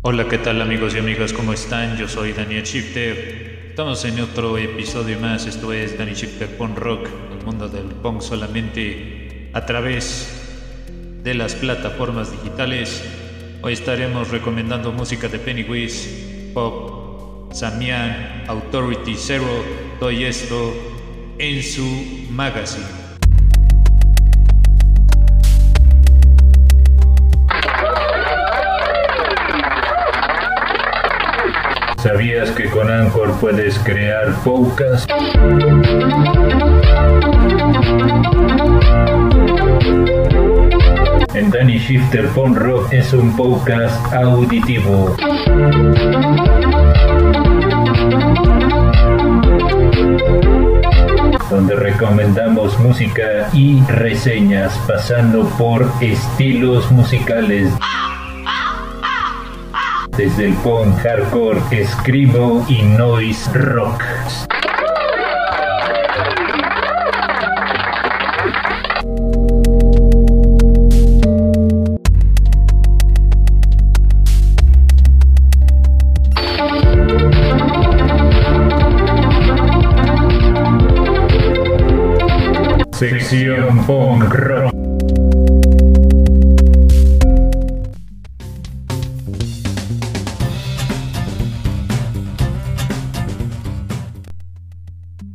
Hola, ¿qué tal amigos y amigas? ¿Cómo están? Yo soy Daniel Shifter. Estamos en otro episodio más. Esto es Daniel Shifter Punk Rock, el mundo del punk solamente a través de las plataformas digitales. Hoy estaremos recomendando música de Pennywise, Pop, Samian, Authority Zero, todo esto en su magazine. ¿Sabías que con Anchor puedes crear podcast? El Danny Shifter Punk Rock es un podcast auditivo. donde recomendamos música y reseñas pasando por estilos musicales desde el punk hardcore, escribo y noise rock. Sección punk rock.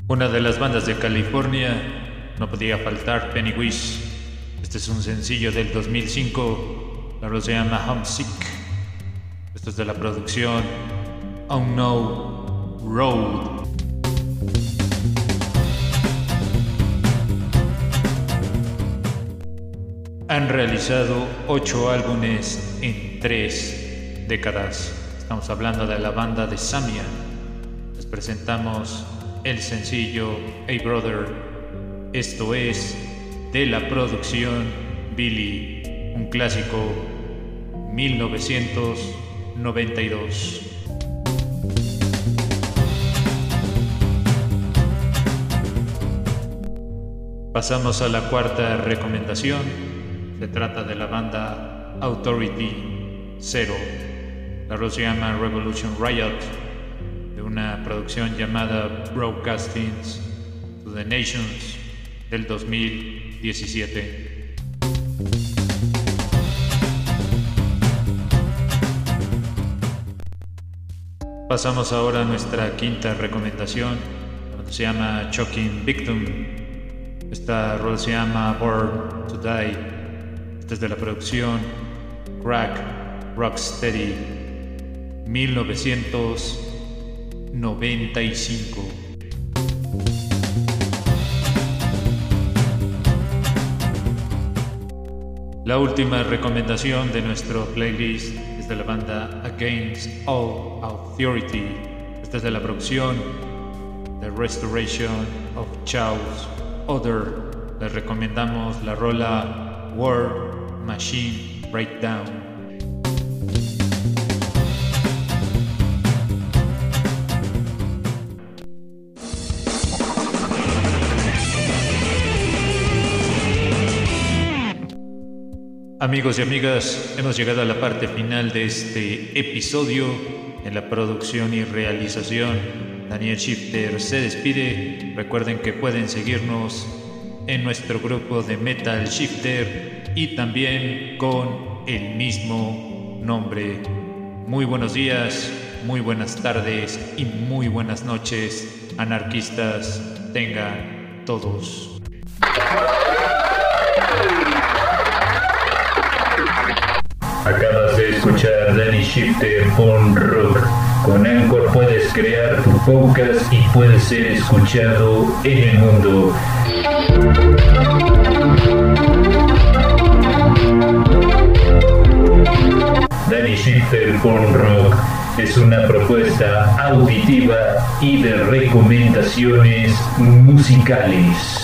Una de las bandas de California no podía faltar Pennywise. Este es un sencillo del 2005. La se llama Homesick. Esto es de la producción Unknown Road. Han realizado ocho álbumes en tres décadas. Estamos hablando de la banda de Samia. Les presentamos el sencillo Hey Brother. Esto es de la producción Billy, un clásico 1992. Pasamos a la cuarta recomendación. Se trata de la banda Authority Zero. La rola se llama Revolution Riot una producción llamada Broadcastings to the Nations del 2017. Pasamos ahora a nuestra quinta recomendación, se llama Choking Victim. Esta rol se llama Born to Die. Esta es de la producción Crack Rocksteady 1900 95. La última recomendación de nuestro playlist es de la banda Against All Authority. Esta es de la producción The Restoration of Chaos Other. Les recomendamos la rola War Machine Breakdown. Amigos y amigas, hemos llegado a la parte final de este episodio. En la producción y realización, Daniel Shifter se despide. Recuerden que pueden seguirnos en nuestro grupo de Metal Shifter y también con el mismo nombre. Muy buenos días, muy buenas tardes y muy buenas noches, anarquistas. Tengan todos. Acabas de escuchar Danny Shifter on Rock. Con Anchor puedes crear tu podcast y puedes ser escuchado en el mundo. Danny Shifter on Rock es una propuesta auditiva y de recomendaciones musicales.